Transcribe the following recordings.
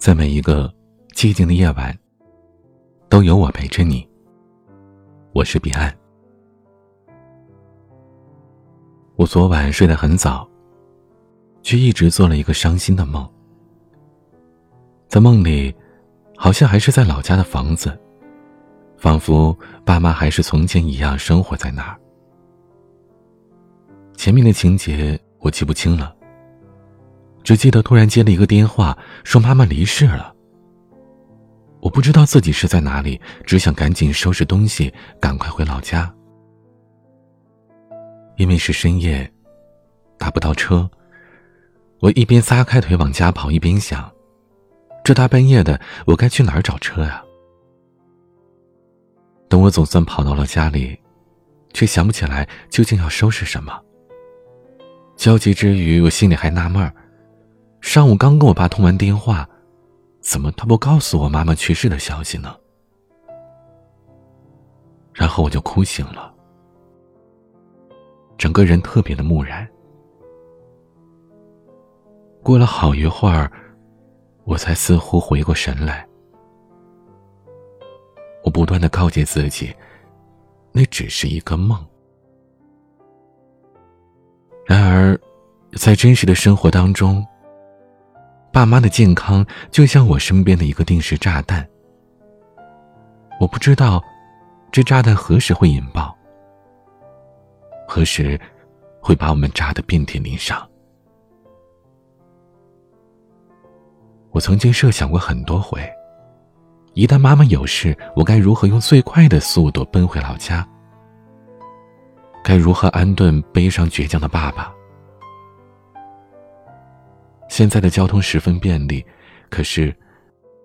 在每一个寂静的夜晚，都有我陪着你。我是彼岸。我昨晚睡得很早，却一直做了一个伤心的梦。在梦里，好像还是在老家的房子，仿佛爸妈还是从前一样生活在那儿。前面的情节我记不清了。只记得突然接了一个电话，说妈妈离世了。我不知道自己是在哪里，只想赶紧收拾东西，赶快回老家。因为是深夜，打不到车，我一边撒开腿往家跑，一边想：这大半夜的，我该去哪儿找车呀？等我总算跑到了家里，却想不起来究竟要收拾什么。焦急之余，我心里还纳闷儿。上午刚跟我爸通完电话，怎么他不告诉我妈妈去世的消息呢？然后我就哭醒了，整个人特别的木然。过了好一会儿，我才似乎回过神来。我不断的告诫自己，那只是一个梦。然而，在真实的生活当中，爸妈的健康就像我身边的一个定时炸弹，我不知道这炸弹何时会引爆，何时会把我们炸得遍体鳞伤。我曾经设想过很多回，一旦妈妈有事，我该如何用最快的速度奔回老家？该如何安顿悲伤倔强的爸爸？现在的交通十分便利，可是，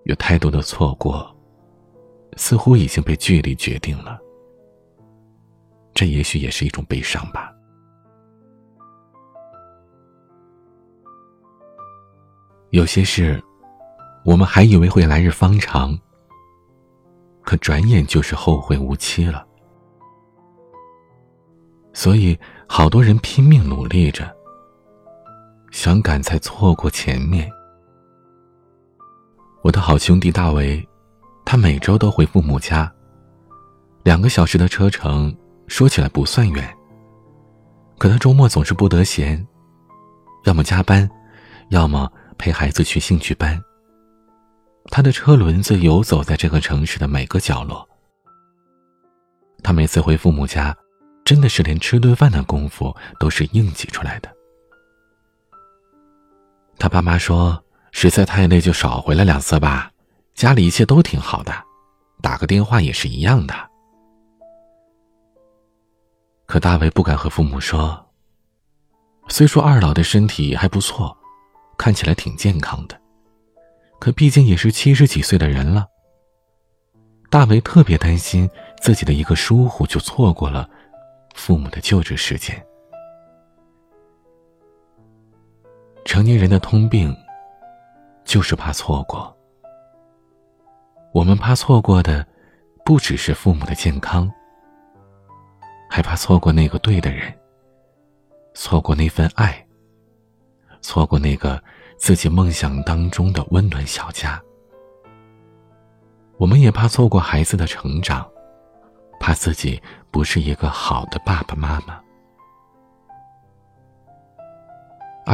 有太多的错过，似乎已经被距离决定了。这也许也是一种悲伤吧。有些事，我们还以为会来日方长，可转眼就是后会无期了。所以，好多人拼命努力着。想赶在错过前面。我的好兄弟大为，他每周都回父母家，两个小时的车程，说起来不算远。可他周末总是不得闲，要么加班，要么陪孩子去兴趣班。他的车轮子游走在这个城市的每个角落。他每次回父母家，真的是连吃顿饭的功夫都是硬挤出来的。他爸妈说：“实在太累，就少回来两次吧。家里一切都挺好的，打个电话也是一样的。”可大卫不敢和父母说。虽说二老的身体还不错，看起来挺健康的，可毕竟也是七十几岁的人了。大为特别担心自己的一个疏忽就错过了父母的救治时间。成年人的通病，就是怕错过。我们怕错过的，不只是父母的健康，还怕错过那个对的人，错过那份爱，错过那个自己梦想当中的温暖小家。我们也怕错过孩子的成长，怕自己不是一个好的爸爸妈妈。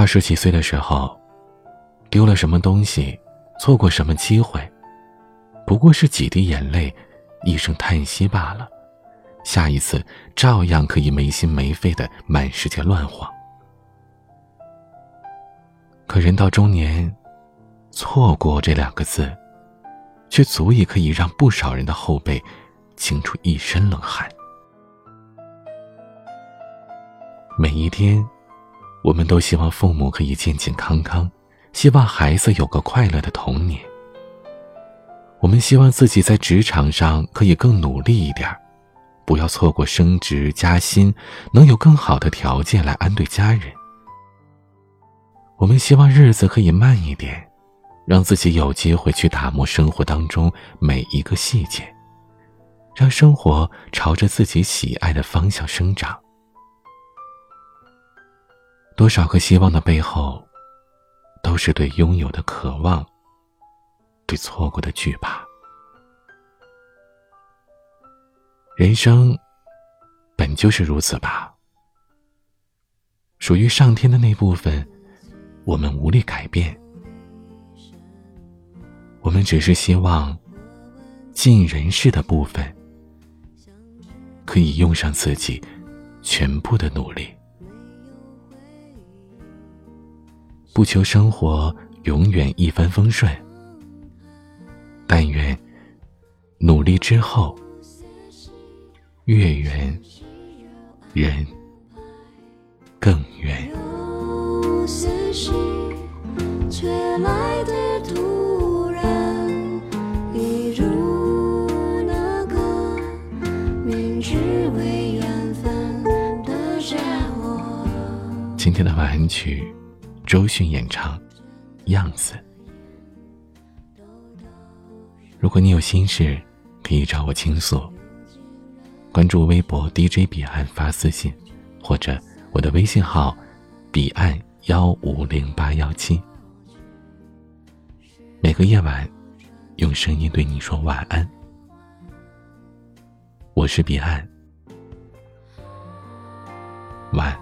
二十几岁的时候，丢了什么东西，错过什么机会，不过是几滴眼泪，一声叹息罢了。下一次照样可以没心没肺的满世界乱晃。可人到中年，错过这两个字，却足以可以让不少人的后背惊出一身冷汗。每一天。我们都希望父母可以健健康康，希望孩子有个快乐的童年。我们希望自己在职场上可以更努力一点，不要错过升职加薪，能有更好的条件来安顿家人。我们希望日子可以慢一点，让自己有机会去打磨生活当中每一个细节，让生活朝着自己喜爱的方向生长。多少个希望的背后，都是对拥有的渴望对错过的惧怕。人生本就是如此吧。属于上天的那部分，我们无力改变。我们只是希望，尽人事的部分，可以用上自己全部的努力。不求生活永远一帆风顺，但愿努力之后，月圆人。更远。有些事却来的突然，一如那个明知为缘分的家伙。今天的晚安曲，周迅演唱《样子》。如果你有心事，可以找我倾诉。关注微博 DJ 彼岸发私信，或者。我的微信号：彼岸幺五零八幺七。每个夜晚，用声音对你说晚安。我是彼岸，晚